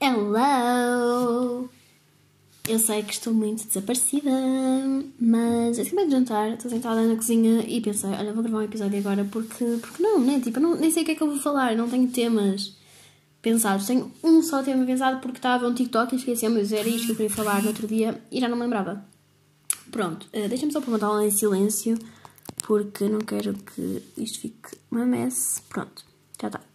Hello! Eu sei que estou muito desaparecida, mas eu acabei de jantar, estou sentada na cozinha e pensei, olha, vou gravar um episódio agora porque, porque não, né? Tipo, não, nem sei o que é que eu vou falar, não tenho temas pensados. Tenho um só tema pensado porque estava um TikTok e esqueci, mas era isto que eu queria falar no outro dia e já não me lembrava. Pronto, uh, deixa-me só perguntar em silêncio porque não quero que isto fique uma mess. Pronto, já está.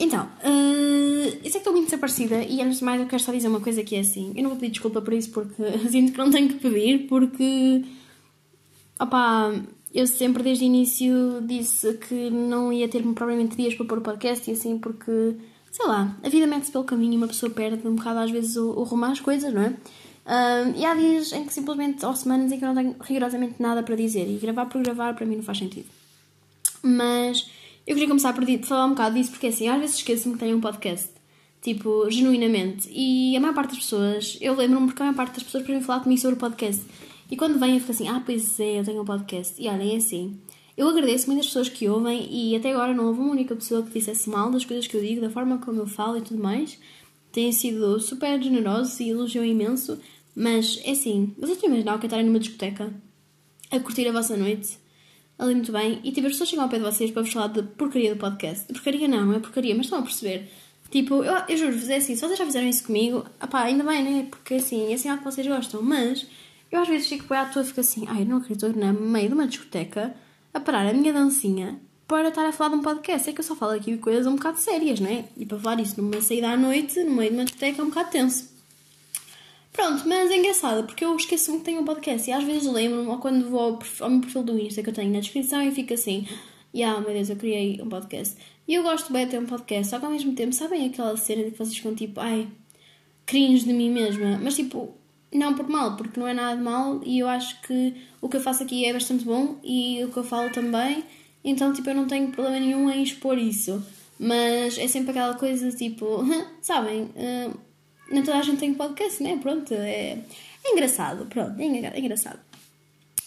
Então, uh, eu sei que estou muito desaparecida e antes de mais eu quero só dizer uma coisa que é assim. Eu não vou pedir desculpa por isso porque sinto que não tenho que pedir porque. Opá, eu sempre desde o início disse que não ia ter propriamente dias para pôr o podcast e assim porque, sei lá, a vida mete-se pelo caminho e uma pessoa perde um bocado às vezes o, o rumo às coisas, não é? Uh, e há dias em que simplesmente, ou semanas em que não tenho rigorosamente nada para dizer e gravar por gravar para mim não faz sentido. Mas eu queria começar por falar um bocado disso, porque assim, às vezes esqueço-me que tenho um podcast. Tipo, genuinamente. E a maior parte das pessoas, eu lembro-me porque a maior parte das pessoas podem falar comigo sobre o podcast. E quando vêm eu fico assim, ah, pois é, eu tenho um podcast. E olhem, é assim. Eu agradeço muitas pessoas que ouvem e até agora não houve uma única pessoa que dissesse mal das coisas que eu digo, da forma como eu falo e tudo mais. Têm sido super generosos e elogiam imenso. Mas é assim, vocês estão a imaginar que estarem numa discoteca a curtir a vossa noite ali muito bem, e tipo, as pessoas chegam ao pé de vocês para vos falar de porcaria do podcast. De porcaria não, é porcaria, mas estão a perceber. Tipo, eu, eu juro-vos, é assim, se vocês já fizeram isso comigo, apá, ainda bem, né? Porque assim, é assim algo que vocês gostam, mas eu às vezes fico bem à toa e fico assim, ai, não acredito, no meio de uma discoteca, a parar a minha dancinha para estar a falar de um podcast. É que eu só falo aqui coisas um bocado sérias, né? E para falar isso numa saída à noite, no meio de uma discoteca, é um bocado tenso. Pronto, mas é engraçado porque eu esqueço-me que tenho um podcast e às vezes lembro-me, ou quando vou ao, meu perfil do Insta que eu tenho na descrição e fico assim: yeah, meu Deus, eu criei um podcast. E eu gosto bem de ter um podcast, só que ao mesmo tempo, sabem aquela cena de que vocês ficam tipo, ai, cringe de mim mesma, mas tipo, não por mal, porque não é nada de mal e eu acho que o que eu faço aqui é bastante bom e o que eu falo também, então tipo, eu não tenho problema nenhum em expor isso. Mas é sempre aquela coisa tipo, sabem. Uh, nem toda a gente tem podcast, né? Pronto, é, é engraçado, pronto, é, é engraçado.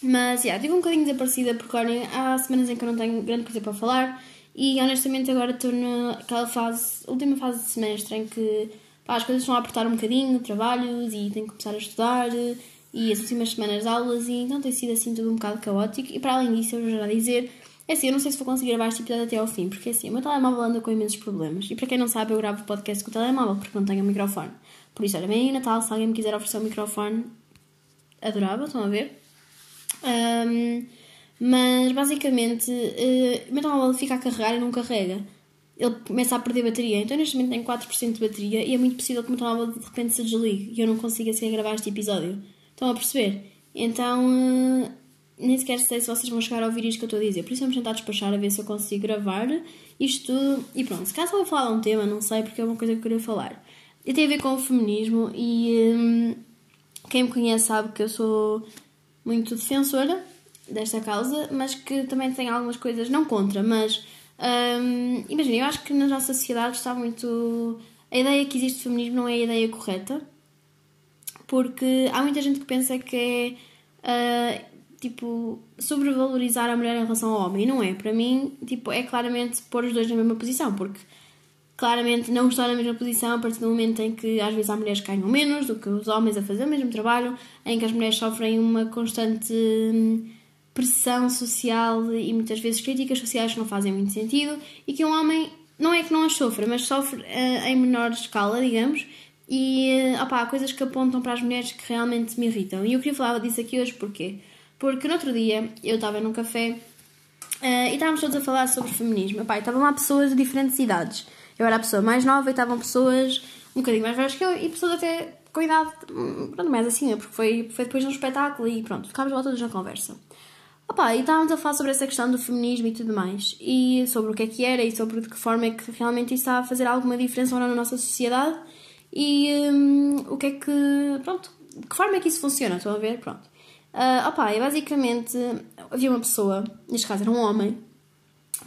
Mas, já, yeah, digo um bocadinho desaparecida porque, olhem, há semanas em que eu não tenho grande coisa para falar e, honestamente, agora estou naquela fase, última fase de semestre em que pá, as coisas estão a apertar um bocadinho, trabalhos e tenho que começar a estudar e as últimas semanas de aulas e então tem sido assim tudo um bocado caótico e, para além disso, eu vou já dizer é assim, eu não sei se vou conseguir gravar este episódio até ao fim, porque assim, o meu telemóvel anda com imensos problemas. E para quem não sabe, eu gravo podcast com o telemóvel, porque não tenho um microfone. Por isso, olha, bem Natal, se alguém me quiser oferecer um microfone, adorava, estão a ver? Um, mas basicamente, uh, o meu telemóvel fica a carregar e não carrega. Ele começa a perder bateria. Então, neste momento, tenho 4% de bateria e é muito possível que o meu telemóvel de repente se desligue e eu não consiga assim gravar este episódio. Estão a perceber? Então. Uh, nem sequer sei se vocês vão chegar a ouvir isto que eu estou a dizer. Por isso vamos tentar despachar a ver se eu consigo gravar isto tudo. E pronto, se caso eu vou falar de um tema, não sei, porque é uma coisa que eu queria falar. E tem a ver com o feminismo e hum, quem me conhece sabe que eu sou muito defensora desta causa, mas que também tem algumas coisas, não contra, mas hum, imagina, eu acho que na nossa sociedade está muito. A ideia que existe de feminismo não é a ideia correta, porque há muita gente que pensa que é. Uh, tipo, sobrevalorizar a mulher em relação ao homem. E não é. Para mim, tipo, é claramente pôr os dois na mesma posição, porque claramente não estão na mesma posição a partir do momento em que às vezes há mulheres que ganham menos do que os homens a fazer o mesmo trabalho, em que as mulheres sofrem uma constante hum, pressão social e muitas vezes críticas sociais que não fazem muito sentido e que um homem não é que não as sofra, mas sofre uh, em menor escala, digamos, e uh, há coisas que apontam para as mulheres que realmente me irritam. E eu queria falar disso aqui hoje porquê? Porque no outro dia eu estava num café uh, e estávamos todos a falar sobre feminismo. Epá, estavam lá pessoas de diferentes idades. Eu era a pessoa mais nova e estavam pessoas um bocadinho mais velhas que eu e pessoas até com idade, hum, pronto, mais assim, porque foi, foi depois de um espetáculo e pronto, ficámos lá todos na conversa. Opa, e estávamos a falar sobre essa questão do feminismo e tudo mais, e sobre o que é que era e sobre de que forma é que realmente isso está a fazer alguma diferença ou não na nossa sociedade e um, o que é que, pronto, de que forma é que isso funciona, estão a ver? Pronto. Uh, opa, e basicamente havia uma pessoa, neste caso era um homem,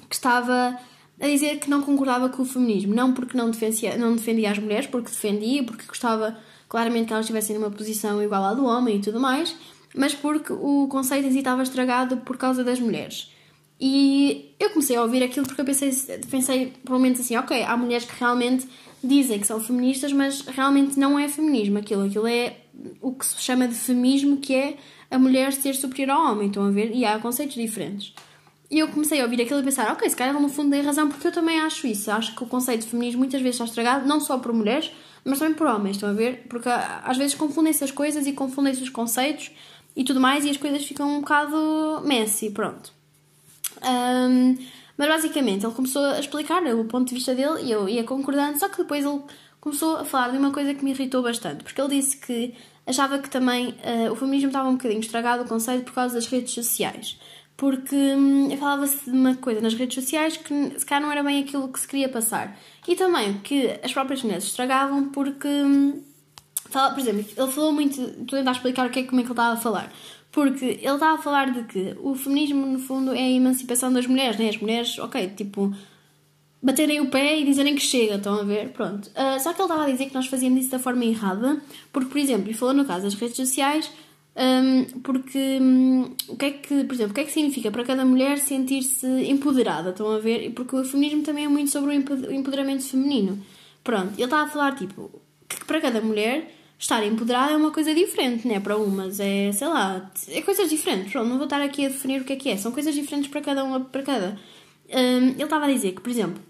que estava a dizer que não concordava com o feminismo. Não porque não defendia, não defendia as mulheres, porque defendia, porque gostava claramente que elas estivessem numa posição igual à do homem e tudo mais, mas porque o conceito em si estava estragado por causa das mulheres. E eu comecei a ouvir aquilo porque eu pensei, pensei provavelmente assim, ok, há mulheres que realmente dizem que são feministas, mas realmente não é feminismo aquilo. Aquilo é o que se chama de feminismo, que é a mulher ser superior ao homem, estão a ver? E há conceitos diferentes. E eu comecei a ouvir aquilo e pensar, ok, se calhar no fundo tem razão, porque eu também acho isso. Acho que o conceito de feminismo muitas vezes está estragado, não só por mulheres, mas também por homens, estão a ver? Porque às vezes confundem-se as coisas e confundem-se os conceitos e tudo mais, e as coisas ficam um bocado messy, pronto. Um, mas basicamente ele começou a explicar o ponto de vista dele e eu ia concordando, só que depois ele começou a falar de uma coisa que me irritou bastante, porque ele disse que achava que também uh, o feminismo estava um bocadinho estragado o conceito por causa das redes sociais. Porque hum, falava-se de uma coisa nas redes sociais que se calhar não era bem aquilo que se queria passar. E também que as próprias mulheres estragavam porque. Hum, por exemplo, ele falou muito. Estou a tentar explicar o que é, como é que ele estava a falar. Porque ele estava a falar de que o feminismo, no fundo, é a emancipação das mulheres, né? As mulheres, ok, tipo, baterem o pé e dizerem que chega, estão a ver? Pronto. Uh, só que ele estava a dizer que nós fazíamos isso da forma errada, porque, por exemplo, e falou no caso das redes sociais, um, porque um, o que é que, por exemplo, o que é que significa para cada mulher sentir-se empoderada, estão a ver? Porque o feminismo também é muito sobre o empoderamento feminino. Pronto, ele estava a falar, tipo, que para cada mulher estar empoderada é uma coisa diferente, né? Para umas é, sei lá, é coisas diferentes. Pronto, não vou estar aqui a definir o que é que é. São coisas diferentes para cada uma, para cada. Um, ele estava a dizer que, por exemplo,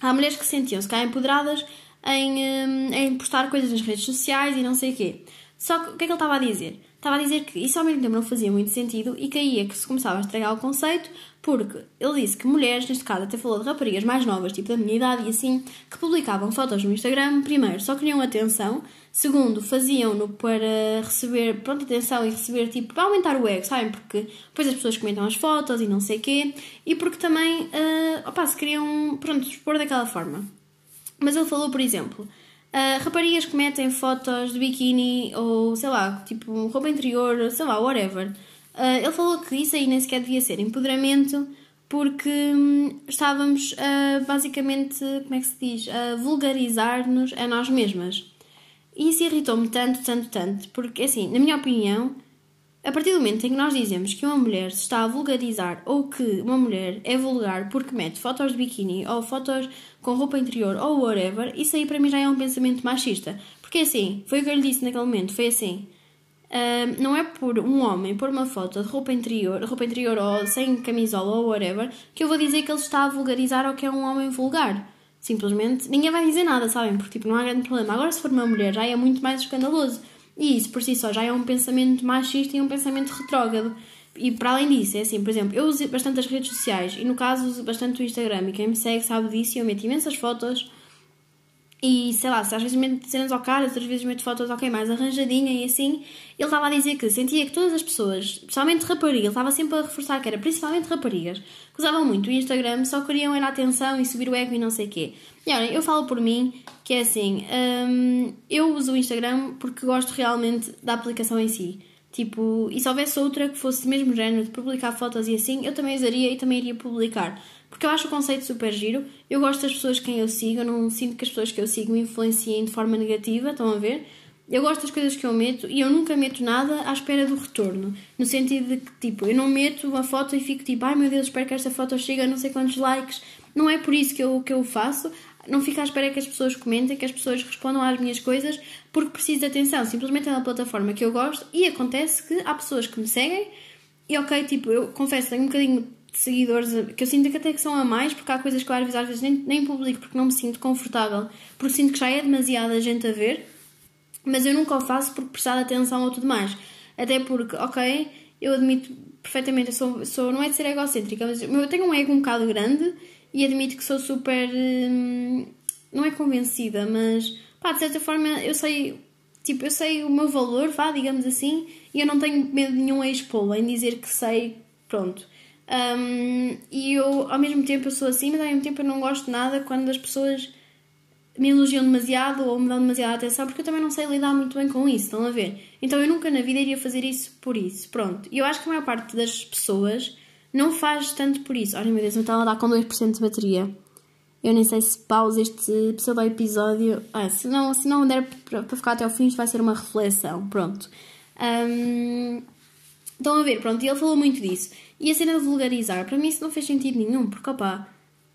há mulheres que sentiam-se cá empoderadas em, um, em postar coisas nas redes sociais e não sei o quê. Só que o que é que ele estava a dizer? Estava a dizer que isso ao mesmo tempo não fazia muito sentido e caía que se começava a estragar o conceito, porque ele disse que mulheres, neste caso até falou de raparigas mais novas, tipo da minha idade e assim, que publicavam fotos no Instagram, primeiro só queriam atenção, segundo faziam-no para receber, pronto, atenção e receber, tipo, para aumentar o ego, sabem? Porque depois as pessoas comentam as fotos e não sei quê, e porque também, uh, opa, se queriam, pronto, expor daquela forma. Mas ele falou, por exemplo, Uh, raparigas que metem fotos de biquíni ou sei lá, tipo roupa interior, sei lá, whatever. Uh, ele falou que isso aí nem sequer devia ser empoderamento porque hum, estávamos uh, basicamente, como é que se diz, a vulgarizar-nos a nós mesmas. E isso irritou-me tanto, tanto, tanto, porque assim, na minha opinião, a partir do momento em que nós dizemos que uma mulher se está a vulgarizar ou que uma mulher é vulgar porque mete fotos de biquíni ou fotos com roupa interior ou whatever, isso aí para mim já é um pensamento machista. Porque assim, foi o que eu lhe disse naquele momento, foi assim. Uh, não é por um homem pôr uma foto de roupa interior, roupa interior ou sem camisola ou whatever, que eu vou dizer que ele está a vulgarizar ou que é um homem vulgar. Simplesmente ninguém vai dizer nada, sabem? Porque tipo, não há grande problema. Agora, se for uma mulher, já é muito mais escandaloso. E isso por si só já é um pensamento machista e um pensamento retrógrado. E para além disso, é assim, por exemplo, eu uso bastante as redes sociais e no caso uso bastante o Instagram e quem me segue sabe disso e eu meto imensas fotos e sei lá, se às vezes meto cenas ao cara, outras vezes meto fotos ok, mais arranjadinha e assim. Ele estava a dizer que sentia que todas as pessoas, especialmente raparigas, ele estava sempre a reforçar que era principalmente raparigas, que usavam muito o Instagram, só queriam ir na atenção e subir o ego e não sei o quê. E olha, eu falo por mim que é assim, hum, eu uso o Instagram porque gosto realmente da aplicação em si. Tipo, e se houvesse outra que fosse do mesmo género, de publicar fotos e assim, eu também usaria e também iria publicar. Porque eu acho o conceito super giro. Eu gosto das pessoas quem eu sigo, eu não sinto que as pessoas que eu sigo me influenciem de forma negativa, estão a ver? Eu gosto das coisas que eu meto e eu nunca meto nada à espera do retorno. No sentido de que, tipo, eu não meto uma foto e fico tipo, ai meu Deus, espero que esta foto chegue a não sei quantos likes. Não é por isso que eu, que eu faço. Não fico à espera que as pessoas comentem, que as pessoas respondam às minhas coisas, porque preciso de atenção. Simplesmente é uma plataforma que eu gosto e acontece que há pessoas que me seguem e, ok, tipo, eu confesso, tenho um bocadinho seguidores que eu sinto que até que são a mais, porque há coisas que eu às vezes nem, nem publico porque não me sinto confortável, porque sinto que já é demasiada gente a ver, mas eu nunca o faço porque prestar atenção ou tudo mais. Até porque, ok, eu admito perfeitamente, eu sou, sou não é de ser egocêntrica, mas eu tenho um ego um bocado grande e admito que sou super. Hum, não é convencida, mas pá, de certa forma eu sei. Tipo, eu sei o meu valor, vá, digamos assim, e eu não tenho medo nenhum a expô-lo, em dizer que sei, pronto. Um, e eu, ao mesmo tempo, eu sou assim, mas ao mesmo tempo eu não gosto nada quando as pessoas me elogiam demasiado ou me dão demasiada atenção, porque eu também não sei lidar muito bem com isso, estão a ver? Então eu nunca na vida iria fazer isso por isso, pronto. E eu acho que a maior parte das pessoas não faz tanto por isso. Olha, meu Deus, então ela dá com 2% de bateria. Eu nem sei se pausa este pseudo-episódio. Ah, se não, se não der para ficar até ao fim, isto vai ser uma reflexão. Pronto. Um, Estão a ver, pronto, e ele falou muito disso. E a cena de vulgarizar, para mim isso não fez sentido nenhum, porque opá,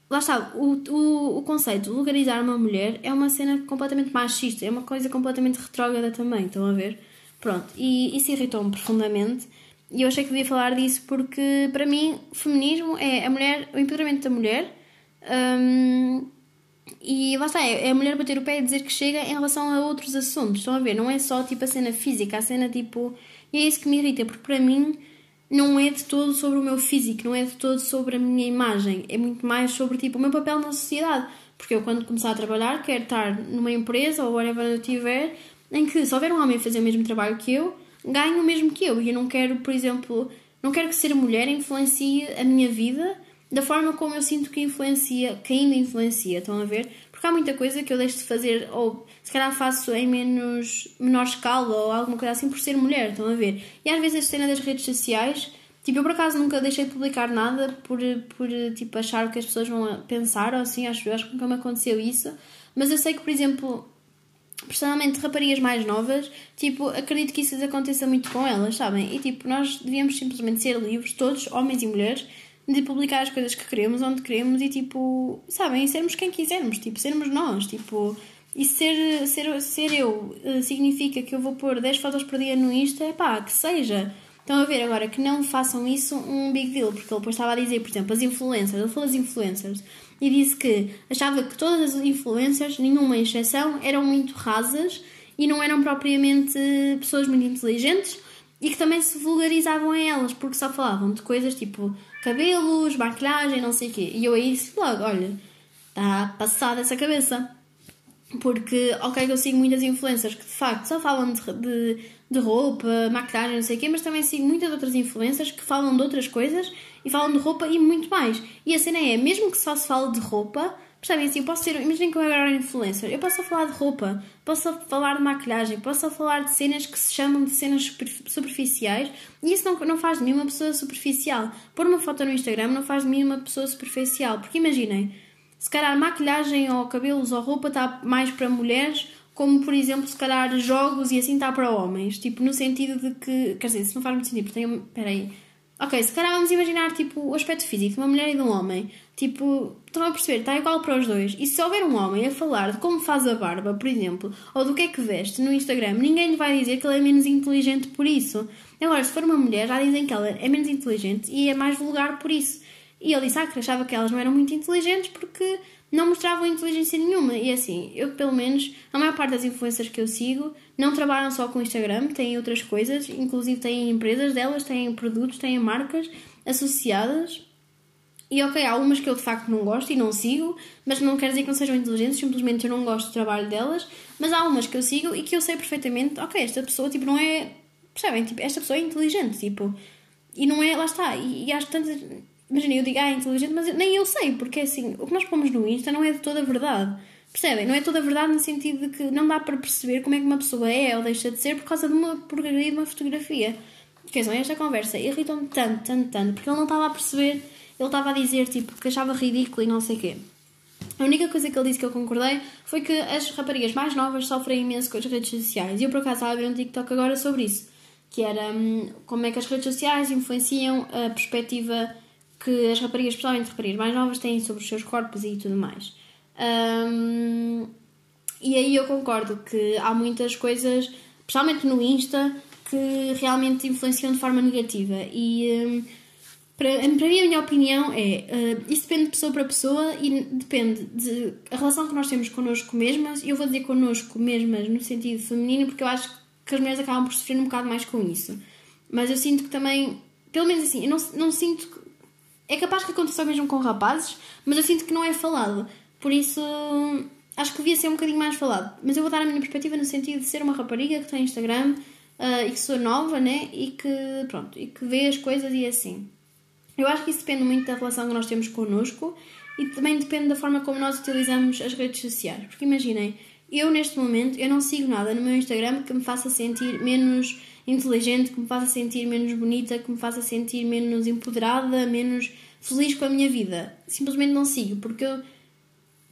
lá está, o, o, o conceito de vulgarizar uma mulher é uma cena completamente machista, é uma coisa completamente retrógrada também, estão a ver? Pronto, e isso irritou-me profundamente. E eu achei que devia falar disso porque, para mim, feminismo é a mulher, o empoderamento da mulher. Hum, e lá está, é a mulher bater o pé e dizer que chega em relação a outros assuntos. Estão a ver? Não é só tipo a cena física, a cena tipo. E é isso que me irrita, porque para mim não é de todo sobre o meu físico, não é de todo sobre a minha imagem. É muito mais sobre tipo o meu papel na sociedade. Porque eu, quando começar a trabalhar, quero estar numa empresa ou whatever eu tiver, em que se houver um homem a fazer o mesmo trabalho que eu, ganho o mesmo que eu. E eu não quero, por exemplo, não quero que ser mulher influencie a minha vida da forma como eu sinto que influencia, que ainda influencia, estão a ver? Porque há muita coisa que eu deixo de fazer, ou se calhar faço em menos, menor escala, ou alguma coisa assim, por ser mulher, estão a ver? E às vezes a cena das redes sociais, tipo, eu por acaso nunca deixei de publicar nada por, por tipo, achar o que as pessoas vão pensar, ou assim, acho, acho que nunca me aconteceu isso, mas eu sei que, por exemplo, personalmente raparigas mais novas, tipo, acredito que isso aconteça muito com elas, sabem? E tipo, nós devíamos simplesmente ser livres, todos, homens e mulheres, de publicar as coisas que queremos, onde queremos e tipo, sabem, sermos quem quisermos, tipo, sermos nós, tipo, e ser, ser, ser eu eh, significa que eu vou pôr 10 fotos por dia no Insta, pá, que seja. Estão a ver agora que não façam isso um big deal, porque ele depois estava a dizer, por exemplo, as influencers, ele falou das influencers e disse que achava que todas as influencers, nenhuma exceção, eram muito rasas e não eram propriamente pessoas muito inteligentes e que também se vulgarizavam a elas, porque só falavam de coisas tipo cabelos, maquilhagem, não sei o quê. E eu aí disse logo: olha, está passada essa cabeça. Porque, ok, eu sigo muitas influencers que de facto só falam de, de, de roupa, maquilhagem, não sei o quê, mas também sigo muitas outras influencers que falam de outras coisas e falam de roupa e muito mais. E a cena é, mesmo que só se fale de roupa, Percebem assim? Eu posso ser. Imaginem que eu agora influencer. Eu posso falar de roupa, posso falar de maquilhagem, posso falar de cenas que se chamam de cenas superficiais e isso não, não faz de mim uma pessoa superficial. Pôr uma foto no Instagram não faz de mim uma pessoa superficial. Porque imaginem, se calhar maquilhagem ou cabelos ou roupa está mais para mulheres, como por exemplo, se calhar jogos e assim está para homens. Tipo, no sentido de que. Quer dizer, isso não faz muito sentido, porque tem. Espera aí. Ok, se calhar vamos imaginar tipo, o aspecto físico de uma mulher e de um homem. Tipo, estão a perceber, está igual para os dois. E se houver um homem a falar de como faz a barba, por exemplo, ou do que é que veste no Instagram, ninguém lhe vai dizer que ele é menos inteligente por isso. Agora, se for uma mulher, já dizem que ela é menos inteligente e é mais vulgar por isso. E ele disse ah, que achava que elas não eram muito inteligentes porque não mostravam inteligência nenhuma. E assim, eu pelo menos, a maior parte das influências que eu sigo não trabalham só com Instagram, têm outras coisas, inclusive têm empresas delas, têm produtos, têm marcas associadas e ok, há algumas que eu de facto não gosto e não sigo, mas não quer dizer que não sejam inteligentes, simplesmente eu não gosto do trabalho delas. Mas há algumas que eu sigo e que eu sei perfeitamente, ok, esta pessoa tipo não é. Percebem? Tipo, esta pessoa é inteligente, tipo. E não é, lá está. E, e às tantas. Imaginem, eu digo, ah, é inteligente, mas nem eu sei, porque assim, o que nós pomos no Insta não é de toda a verdade. Percebem? Não é toda a verdade no sentido de que não dá para perceber como é que uma pessoa é ou deixa de ser por causa de uma porcaria de uma fotografia. São esta conversa irritam-me tanto, tanto, tanto, porque ele não estava a perceber ele estava a dizer tipo, que achava ridículo e não sei o quê. A única coisa que ele disse que eu concordei foi que as raparigas mais novas sofrem imenso com as redes sociais. E eu por acaso estava a ver um TikTok agora sobre isso. Que era hum, como é que as redes sociais influenciam a perspectiva que as raparigas, especialmente raparigas mais novas, têm sobre os seus corpos e tudo mais. Hum, e aí eu concordo que há muitas coisas, especialmente no Insta, que realmente influenciam de forma negativa. E hum, para, mim, a minha opinião é: uh, isso depende de pessoa para pessoa e depende de a relação que nós temos connosco mesmas. E eu vou dizer connosco mesmas no sentido feminino, porque eu acho que as mulheres acabam por sofrer um bocado mais com isso. Mas eu sinto que também, pelo menos assim, eu não, não sinto. É capaz que aconteça mesmo com rapazes, mas eu sinto que não é falado. Por isso, acho que devia ser um bocadinho mais falado. Mas eu vou dar a minha perspectiva no sentido de ser uma rapariga que tem Instagram uh, e que sou nova, né? E que, pronto, e que vê as coisas e assim. Eu acho que isso depende muito da relação que nós temos connosco e também depende da forma como nós utilizamos as redes sociais. Porque imaginem, eu neste momento eu não sigo nada no meu Instagram que me faça sentir menos inteligente, que me faça sentir menos bonita, que me faça sentir menos empoderada, menos feliz com a minha vida. Simplesmente não sigo, porque eu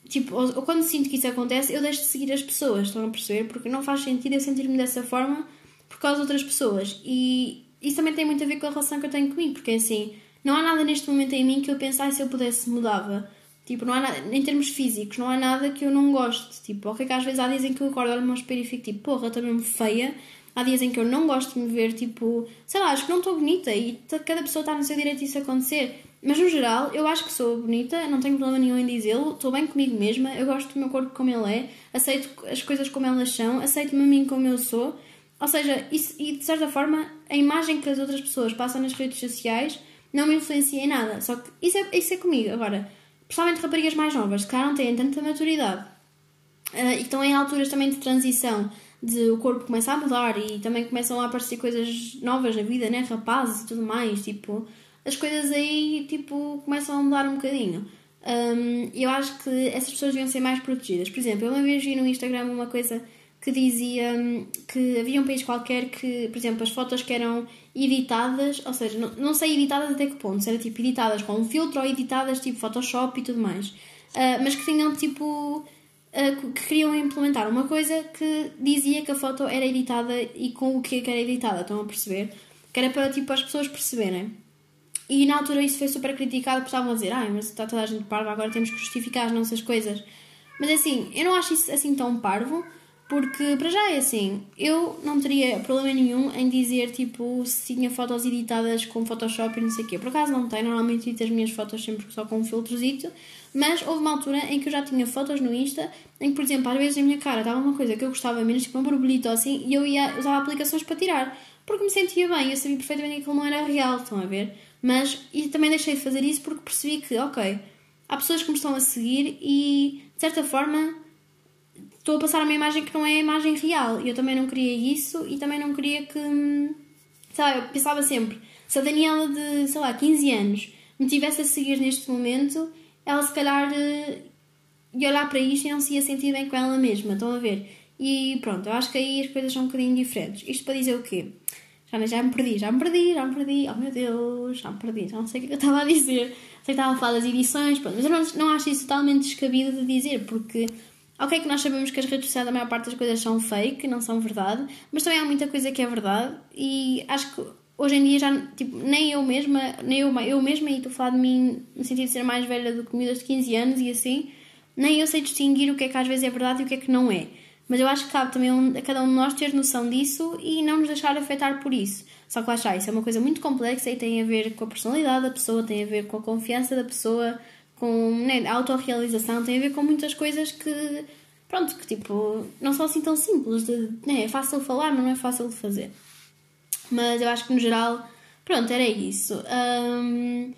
tipo, ou, quando sinto que isso acontece, eu deixo de seguir as pessoas, estão a perceber? Porque não faz sentido eu sentir-me dessa forma por causa de outras pessoas. E isso também tem muito a ver com a relação que eu tenho comigo, porque assim, não há nada neste momento em mim que eu pensasse se eu pudesse mudava. Tipo, não há nada, em termos físicos, não há nada que eu não goste. Tipo, ok, que às vezes há dias em que eu acordo, olho no meu espelho e fico tipo, porra, estou mesmo feia. Há dias em que eu não gosto de me ver, tipo, sei lá, acho que não estou bonita e cada pessoa está no seu direito disso acontecer. Mas no geral, eu acho que sou bonita, não tenho problema nenhum em dizê-lo, estou bem comigo mesma, eu gosto do meu corpo como ele é, aceito as coisas como elas são, aceito-me a mim como eu sou. Ou seja, isso, e de certa forma, a imagem que as outras pessoas passam nas redes sociais não me influencia em nada. Só que isso é, isso é comigo. Agora, principalmente raparigas mais novas, que não têm tanta maturidade uh, e estão em alturas também de transição, de o corpo começa a mudar e também começam a aparecer coisas novas na vida, né? Rapazes e tudo mais, tipo, as coisas aí, tipo, começam a mudar um bocadinho. Um, eu acho que essas pessoas deviam ser mais protegidas. Por exemplo, eu uma vez vi no Instagram uma coisa que dizia hum, que havia um país qualquer que, por exemplo, as fotos que eram editadas, ou seja, não, não sei editadas até que ponto, se era tipo editadas com um filtro ou editadas tipo Photoshop e tudo mais, uh, mas que tinham tipo. Que queriam implementar uma coisa que dizia que a foto era editada e com o que era editada, estão a perceber? Que era para tipo as pessoas perceberem. E na altura isso foi super criticado porque estavam a dizer, ai, mas está toda a gente parva, agora temos que justificar as nossas coisas. Mas assim, eu não acho isso assim tão parvo, porque, para já é assim, eu não teria problema nenhum em dizer, tipo, se tinha fotos editadas com Photoshop e não sei o quê. Por acaso não tenho, normalmente edito as minhas fotos sempre só com um filtrozito. Mas houve uma altura em que eu já tinha fotos no Insta, em que, por exemplo, às vezes a minha cara estava uma coisa que eu gostava menos, tipo uma borbolita ou assim, e eu ia usar aplicações para tirar. Porque me sentia bem, eu sabia perfeitamente que aquilo não era real, estão a ver? Mas, e também deixei de fazer isso porque percebi que, ok, há pessoas que me estão a seguir e, de certa forma, estou a passar uma imagem que não é a imagem real. E eu também não queria isso e também não queria que. Lá, eu pensava sempre, se a Daniela de, sei lá, 15 anos me tivesse a seguir neste momento, ela se calhar eh, ia olhar para isto e não se ia sentir bem com ela mesma. Estão a ver? E pronto, eu acho que aí as coisas são um bocadinho diferentes. Isto para dizer o quê? Já, já me perdi, já me perdi, já me perdi. Oh meu Deus, já me perdi, já não sei o que eu estava a dizer. Sei que estava a falar das edições, pronto, mas eu não, não acho isso totalmente descabido de dizer, porque Ok, que nós sabemos que as redes sociais, a maior parte das coisas são fake, não são verdade, mas também há muita coisa que é verdade e acho que hoje em dia já, tipo, nem eu mesma, nem eu, eu mesma, e estou a falar de mim no sentido de ser mais velha do que miúdas de 15 anos e assim, nem eu sei distinguir o que é que às vezes é verdade e o que é que não é. Mas eu acho que cabe também a cada um de nós ter noção disso e não nos deixar afetar por isso. Só que lá está, isso é uma coisa muito complexa e tem a ver com a personalidade da pessoa, tem a ver com a confiança da pessoa, com né, autorrealização, tem a ver com muitas coisas que, pronto, que tipo, não são assim tão simples. De, né, é fácil falar, mas não é fácil de fazer. Mas eu acho que no geral, pronto, era isso. Um,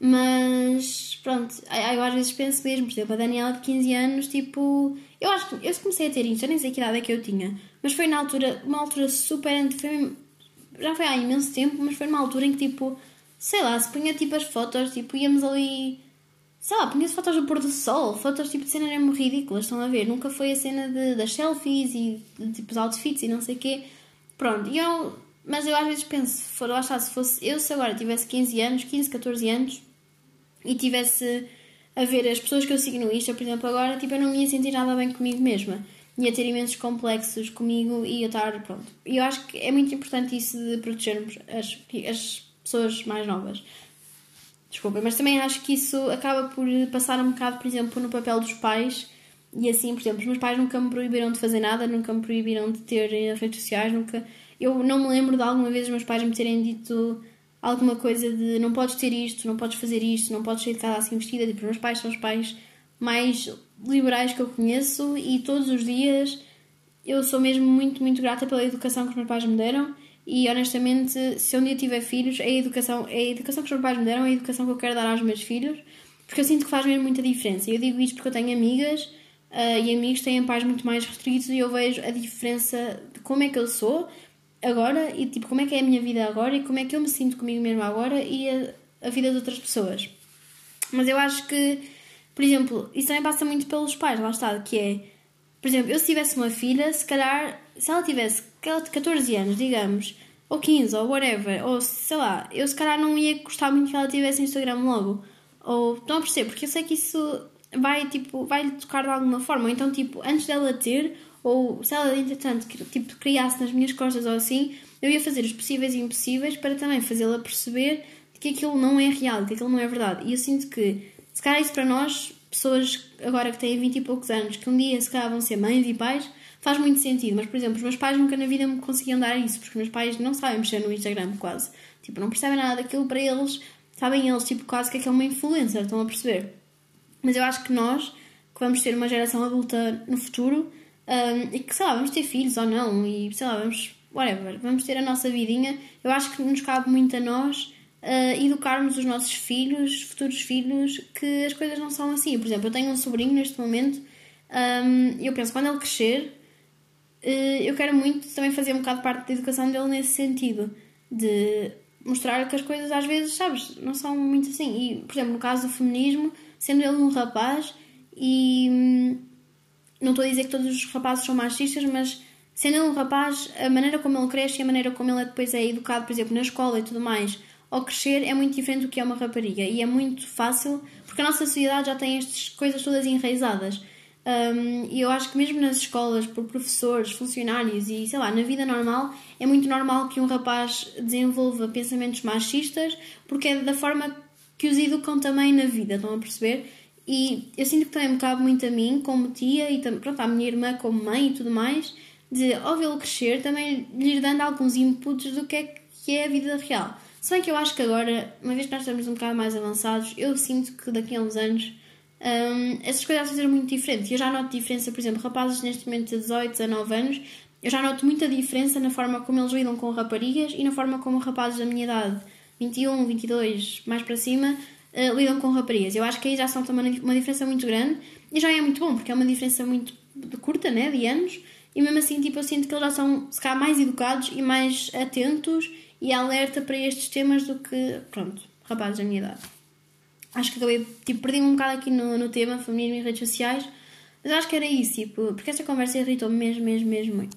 mas, pronto, eu às vezes penso mesmo, por exemplo, a Daniela de 15 anos, tipo, eu acho que eu comecei a ter isto, eu nem sei que idade é que eu tinha, mas foi na altura, uma altura super. Foi, já foi há imenso tempo, mas foi numa altura em que, tipo, sei lá, se punha tipo as fotos, tipo, íamos ali sei lá, fotos do pôr do sol, fotos tipo de cenas mesmo ridículas, estão a ver? Nunca foi a cena de, das selfies e de, tipo os outfits e não sei o quê. Pronto, e eu, mas eu às vezes penso, for, lá está, se fosse eu, se agora tivesse 15 anos, 15, 14 anos e tivesse a ver as pessoas que eu sigo no Insta, por exemplo, agora, tipo, eu não ia sentir nada bem comigo mesma. Ia ter imensos complexos comigo e ia estar, pronto. E eu acho que é muito importante isso de protegermos as, as pessoas mais novas. Desculpa, mas também acho que isso acaba por passar um bocado, por exemplo, no papel dos pais. E assim, por exemplo, os meus pais nunca me proibiram de fazer nada, nunca me proibiram de ter redes sociais, nunca. Eu não me lembro de alguma vez os meus pais me terem dito alguma coisa de não podes ter isto, não podes fazer isto, não podes sair de casa assim vestida. Tipo, os meus pais são os pais mais liberais que eu conheço e todos os dias eu sou mesmo muito, muito grata pela educação que os meus pais me deram e honestamente, se um dia tiver filhos, é a educação, é a educação que os meus pais me deram, é a educação que eu quero dar aos meus filhos, porque eu sinto que faz mesmo muita diferença. Eu digo isto porque eu tenho amigas uh, e amigos têm pais muito mais restritos e eu vejo a diferença de como é que eu sou agora e tipo como é que é a minha vida agora e como é que eu me sinto comigo mesma agora e a, a vida de outras pessoas. Mas eu acho que, por exemplo, isso também passa muito pelos pais, lá está, que é, por exemplo, eu se tivesse uma filha, se calhar, se ela tivesse 14 anos, digamos, ou 15, ou whatever, ou sei lá, eu se calhar não ia gostar muito que ela tivesse Instagram logo. Ou estão a perceber? Porque eu sei que isso vai, tipo, vai lhe tocar de alguma forma. Ou então, tipo, antes dela ter, ou se ela entretanto tipo, criasse nas minhas costas ou assim, eu ia fazer os possíveis e impossíveis para também fazê-la perceber que aquilo não é real, que aquilo não é verdade. E eu sinto que, se calhar isso para nós, pessoas agora que têm 20 e poucos anos, que um dia se calhar vão ser mães e pais, faz muito sentido. Mas, por exemplo, os meus pais nunca na vida me conseguiam dar isso, porque os meus pais não sabem mexer no Instagram quase. Tipo, não percebem nada daquilo para eles, sabem eles, tipo, quase que aquilo é uma influencer, estão a perceber? Mas eu acho que nós, que vamos ter uma geração adulta no futuro, um, e que, sei lá, vamos ter filhos ou não, e sei lá, vamos, whatever, vamos ter a nossa vidinha, eu acho que nos cabe muito a nós uh, educarmos os nossos filhos, futuros filhos, que as coisas não são assim. Por exemplo, eu tenho um sobrinho neste momento e um, eu penso, quando ele crescer, eu quero muito também fazer um bocado parte da educação dele nesse sentido, de mostrar que as coisas às vezes, sabes, não são muito assim. E, por exemplo, no caso do feminismo, sendo ele um rapaz, e hum, não estou a dizer que todos os rapazes são machistas, mas sendo ele um rapaz, a maneira como ele cresce e a maneira como ele depois é educado, por exemplo, na escola e tudo mais, ao crescer é muito diferente do que é uma rapariga e é muito fácil porque a nossa sociedade já tem estas coisas todas enraizadas. Um, e eu acho que mesmo nas escolas, por professores, funcionários e sei lá, na vida normal, é muito normal que um rapaz desenvolva pensamentos machistas porque é da forma que os educam também na vida, estão a perceber? E eu sinto que também me cabe muito a mim, como tia, e pronto, à minha irmã como mãe e tudo mais, de ao vê-lo crescer, também lhe dando alguns inputs do que é que é a vida real. Se bem que eu acho que agora, uma vez que nós estamos um bocado mais avançados, eu sinto que daqui a uns anos um, essas coisas vão ser muito diferentes. Eu já noto diferença, por exemplo, rapazes neste momento de 18, 19 anos, eu já noto muita diferença na forma como eles lidam com raparigas e na forma como rapazes da minha idade, 21, 22, mais para cima, uh, lidam com raparigas. Eu acho que aí já são também uma diferença muito grande e já é muito bom, porque é uma diferença muito curta, né, de anos, e mesmo assim, tipo, eu sinto que eles já são, se calhar, mais educados e mais atentos e alerta para estes temas do que, pronto, rapazes da minha idade. Acho que acabei, tipo, perdi-me um bocado aqui no, no tema feminismo e redes sociais, mas acho que era isso, tipo, porque esta conversa irritou-me mesmo, mesmo, mesmo muito.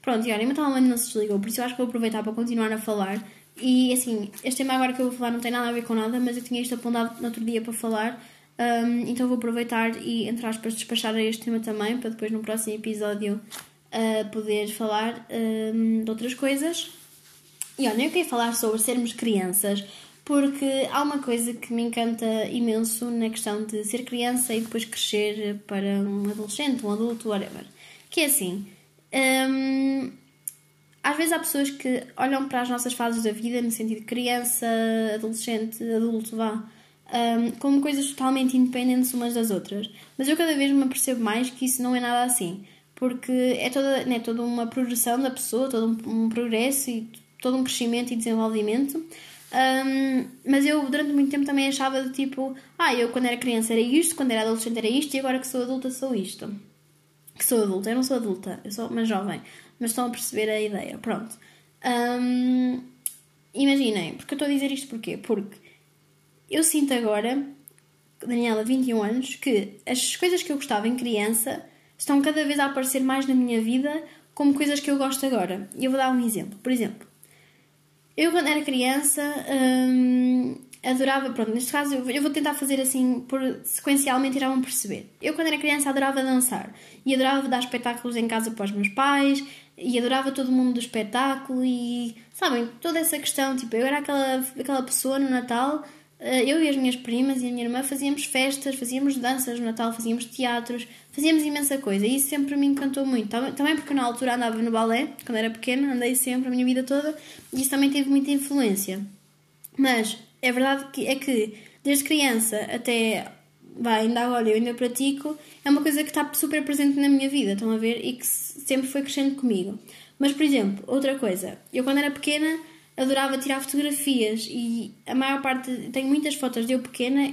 Pronto, e olha, o meu telemóvel não se desligou, por isso eu acho que vou aproveitar para continuar a falar. E assim, este tema agora que eu vou falar não tem nada a ver com nada, mas eu tinha isto apontado no outro dia para falar, um, então vou aproveitar e, entre aspas, despachar este tema também, para depois no próximo episódio uh, poder falar um, de outras coisas. E olha, eu queria falar sobre sermos crianças, porque há uma coisa que me encanta imenso na questão de ser criança e depois crescer para um adolescente, um adulto, whatever. Que é assim. Hum, às vezes há pessoas que olham para as nossas fases da vida, no sentido de criança, adolescente, adulto, vá, um, como coisas totalmente independentes umas das outras. Mas eu cada vez me apercebo mais que isso não é nada assim. Porque é toda, né, toda uma progressão da pessoa, todo um, um progresso e todo um crescimento e desenvolvimento. Um, mas eu durante muito tempo também achava de tipo, ah, eu quando era criança era isto, quando era adolescente era isto e agora que sou adulta sou isto. Que sou adulta, eu não sou adulta, eu sou uma jovem, mas estão a perceber a ideia. Pronto. Um, imaginem, porque eu estou a dizer isto porquê? Porque eu sinto agora, Daniela, 21 anos, que as coisas que eu gostava em criança estão cada vez a aparecer mais na minha vida como coisas que eu gosto agora. E eu vou dar um exemplo. Por exemplo, eu, quando era criança, hum, adorava. Pronto, neste caso, eu vou tentar fazer assim, por, sequencialmente irão perceber. Eu, quando era criança, adorava dançar e adorava dar espetáculos em casa para os meus pais e adorava todo mundo do espetáculo e, sabem, toda essa questão. Tipo, eu era aquela, aquela pessoa no Natal eh, eu e as minhas primas e a minha irmã fazíamos festas, fazíamos danças no Natal, fazíamos teatros, fazíamos imensa coisa e isso sempre me encantou muito. Também porque na altura andava no balé, quando era pequena, andei sempre a minha vida toda e isso também teve muita influência. Mas é verdade que é que desde criança até vai, ainda agora eu ainda pratico, é uma coisa que está super presente na minha vida, estão a ver? E que sempre foi crescendo comigo. Mas, por exemplo, outra coisa, eu quando era pequena adorava tirar fotografias e a maior parte. Tenho muitas fotos de eu pequena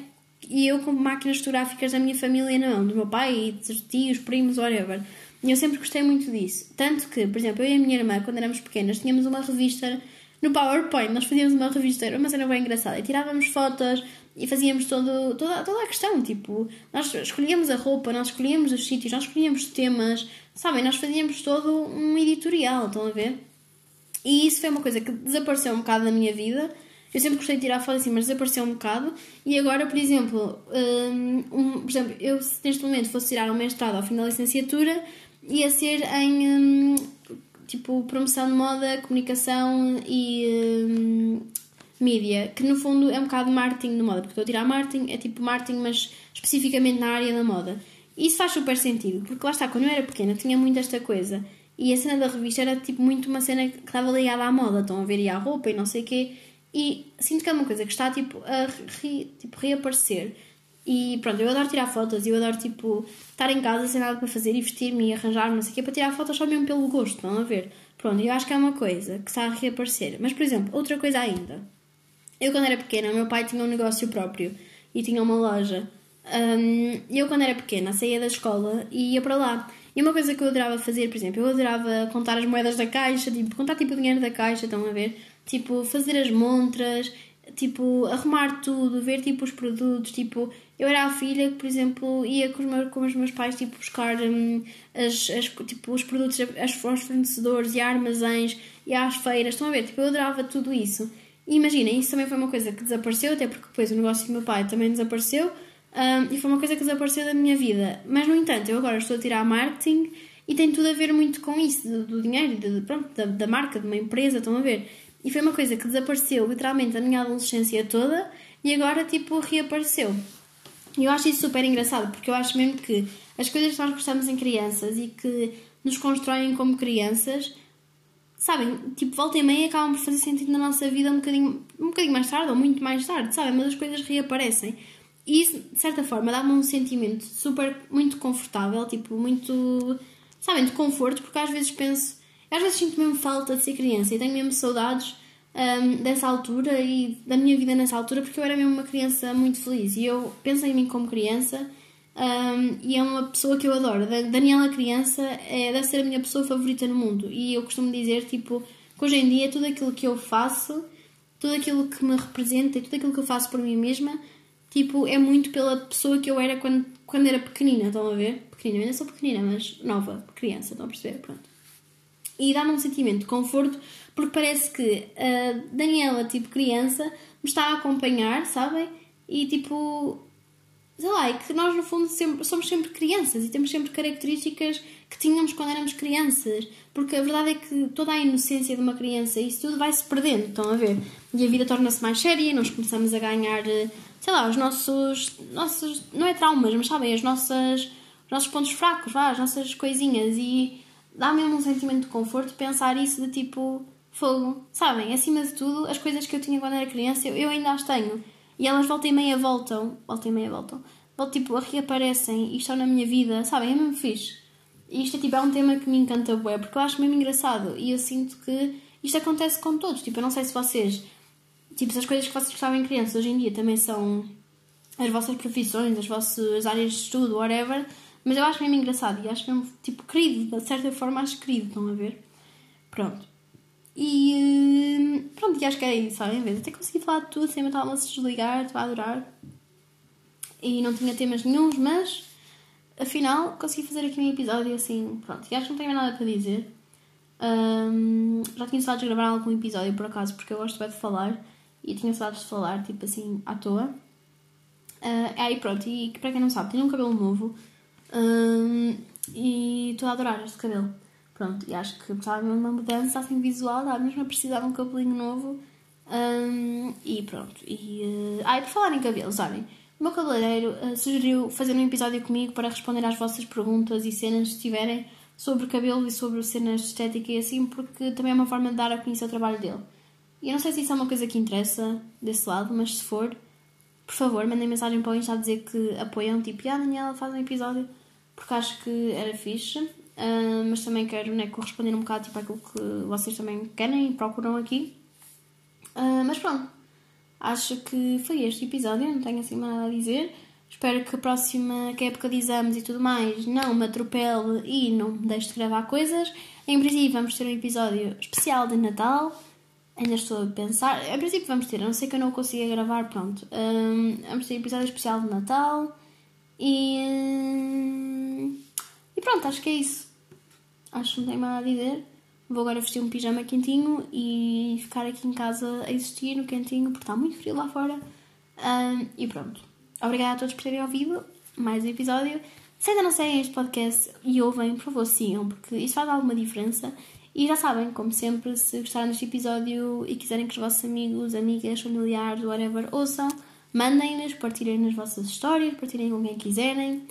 e eu com máquinas fotográficas da minha família na mão, do meu pai, dos tios, primos, whatever. E eu sempre gostei muito disso. Tanto que, por exemplo, eu e a minha irmã, quando éramos pequenas, tínhamos uma revista no PowerPoint. Nós fazíamos uma revista, era uma cena bem engraçada. E tirávamos fotos e fazíamos todo, toda, toda a questão. Tipo, nós escolhíamos a roupa, nós escolhíamos os sítios, nós escolhíamos temas. Sabem, nós fazíamos todo um editorial, estão a ver? E isso foi uma coisa que desapareceu um bocado da minha vida. Eu sempre gostei de tirar fotos assim, mas desapareceu um bocado. E agora, por exemplo, hum, um, por exemplo, eu se neste momento fosse tirar um mestrado ao fim da licenciatura, ia ser em. Hum, tipo promoção de moda, comunicação e hum, mídia, que no fundo é um bocado marketing de moda, porque estou a tirar marketing, é tipo marketing, mas especificamente na área da moda. E isso faz super sentido, porque lá está, quando eu era pequena tinha muito esta coisa. E a cena da revista era tipo muito uma cena que estava ligada à moda, estão a ver e à roupa e não sei o quê. E sinto que é uma coisa que está tipo a re, tipo, reaparecer. E pronto, eu adoro tirar fotos, eu adoro tipo estar em casa sem nada para fazer e vestir-me e arranjar-me, não sei o quê, para tirar fotos só mesmo pelo gosto, estão a ver? Pronto, eu acho que é uma coisa que está a reaparecer. Mas, por exemplo, outra coisa ainda. Eu, quando era pequena, meu pai tinha um negócio próprio e tinha uma loja. Um, eu, quando era pequena, saía da escola e ia para lá. E uma coisa que eu adorava fazer, por exemplo, eu adorava contar as moedas da caixa, tipo, contar tipo o dinheiro da caixa, estão a ver? Tipo, fazer as montras, tipo, arrumar tudo, ver tipo os produtos, tipo, eu era a filha que, por exemplo, ia com os meus, com os meus pais tipo, buscar hum, as, as, tipo, os produtos as, aos fornecedores e a armazéns e às feiras. Estão a ver? Tipo, eu adorava tudo isso. E imaginem, isso também foi uma coisa que desapareceu, até porque depois o negócio do meu pai também desapareceu. Um, e foi uma coisa que desapareceu da minha vida. Mas, no entanto, eu agora estou a tirar marketing e tem tudo a ver muito com isso, do, do dinheiro, de, pronto, da, da marca, de uma empresa, estão a ver? E foi uma coisa que desapareceu literalmente da minha adolescência toda e agora, tipo, reapareceu. E eu acho isso super engraçado, porque eu acho mesmo que as coisas que nós gostamos em crianças e que nos constroem como crianças, sabem, tipo, volta e meia acabam por fazer sentido na nossa vida um bocadinho, um bocadinho mais tarde ou muito mais tarde, sabem? Mas as coisas reaparecem. E isso, de certa forma, dá-me um sentimento super, muito confortável, tipo, muito, sabem, de conforto, porque às vezes penso, às vezes sinto mesmo falta de ser criança e tenho mesmo saudades um, dessa altura e da minha vida nessa altura, porque eu era mesmo uma criança muito feliz e eu penso em mim como criança um, e é uma pessoa que eu adoro. Daniela criança é, deve ser a minha pessoa favorita no mundo e eu costumo dizer tipo que hoje em dia tudo aquilo que eu faço, tudo aquilo que me representa e tudo aquilo que eu faço por mim mesma, tipo, é muito pela pessoa que eu era quando, quando era pequenina, estão a ver? Pequenina, eu ainda sou pequenina, mas nova, criança, estão a perceber? Pronto. E dá-me um sentimento de conforto porque parece que a Daniela, tipo criança, me está a acompanhar, sabem? E tipo, sei lá, e que nós no fundo sempre, somos sempre crianças e temos sempre características que tínhamos quando éramos crianças. Porque a verdade é que toda a inocência de uma criança, isso tudo vai se perdendo, estão a ver? E a vida torna-se mais séria, nós começamos a ganhar, sei lá, os nossos, nossos não é traumas, mas sabem, as nossas, os nossos pontos fracos, vá, as nossas coisinhas. E dá mesmo um sentimento de conforto pensar isso de tipo fogo. Sabem, acima de tudo, as coisas que eu tinha quando era criança, eu, ainda as tenho. E elas volta e meia voltam, volta e meia voltam, voltam, tipo, reaparecem e estão na minha vida, sabem, é mesmo fixe. E isto é, tipo, é um tema que me encanta bué, porque eu acho mesmo engraçado e eu sinto que isto acontece com todos. Tipo, eu não sei se vocês, tipo, se as coisas que vocês gostavam em criança hoje em dia também são as vossas profissões, as vossas áreas de estudo, whatever, mas eu acho mesmo engraçado e acho mesmo, tipo, querido, de certa forma acho querido, estão a ver? Pronto. E hum, pronto, e acho que é isso, sabem? Vez até consegui falar de tudo sem me estava a se desligar, estava a adorar. E não tinha temas nenhums, mas afinal consegui fazer aqui um episódio assim, pronto. E acho que não tenho mais nada para dizer. Um, já tinha saudades de gravar algum episódio por acaso, porque eu gosto bem de falar e tinha saudades de falar, tipo assim, à toa. Uh, aí pronto, e para quem não sabe, tenho um cabelo novo um, e estou a adorar este cabelo. Pronto, e acho que precisava de uma mudança assim visual, estava mesmo a precisar de um cabelinho novo. Um, e pronto. E, uh, ah, e por falar em cabelos, olhem, o meu cabeleireiro uh, sugeriu fazer um episódio comigo para responder às vossas perguntas e cenas que tiverem sobre cabelo e sobre cenas de estética e assim, porque também é uma forma de dar a conhecer o trabalho dele. E eu não sei se isso é uma coisa que interessa desse lado, mas se for, por favor, mandem mensagem para o Insta a dizer que apoiam, tipo, ah, Daniela, faz um episódio, porque acho que era fixe. Uh, mas também quero né, corresponder um bocado tipo, àquilo que vocês também querem e procuram aqui. Uh, mas pronto, acho que foi este episódio, não tenho assim nada a dizer. Espero que a próxima, que a época de exames e tudo mais, não me atropele e não me deixe de gravar coisas. Em princípio, vamos ter um episódio especial de Natal. Ainda estou a pensar. Em princípio, vamos ter, a não sei que eu não consiga gravar, pronto. Um, vamos ter episódio especial de Natal. E. Um, e pronto, acho que é isso acho que não tenho mais nada a dizer. Vou agora vestir um pijama quentinho e ficar aqui em casa a existir no quentinho porque está muito frio lá fora. Um, e pronto. Obrigada a todos por terem ouvido mais um episódio. Se ainda não seguem este podcast e ouvem, por favor, sigam, porque isso faz alguma diferença. E já sabem, como sempre, se gostaram deste episódio e quiserem que os vossos amigos, amigas, familiares, whatever, ouçam, mandem-nos, partilhem nas vossas histórias, partilhem com quem quiserem.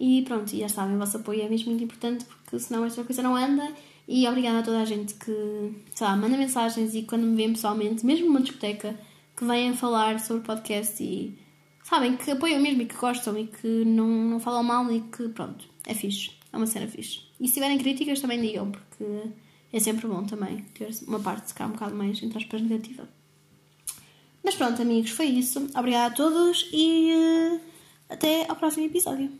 E pronto, já sabem, o vosso apoio é mesmo muito importante porque senão esta coisa não anda. E obrigada a toda a gente que, sei lá, manda mensagens e quando me vêem pessoalmente, mesmo numa discoteca, que venham falar sobre o podcast e sabem que apoiam mesmo e que gostam e que não, não falam mal e que pronto, é fixe, é uma cena fixe. E se tiverem críticas também digam, porque é sempre bom também ter uma parte, se calhar um bocado mais, entre aspas, negativa. Mas pronto, amigos, foi isso. Obrigada a todos e uh, até ao próximo episódio.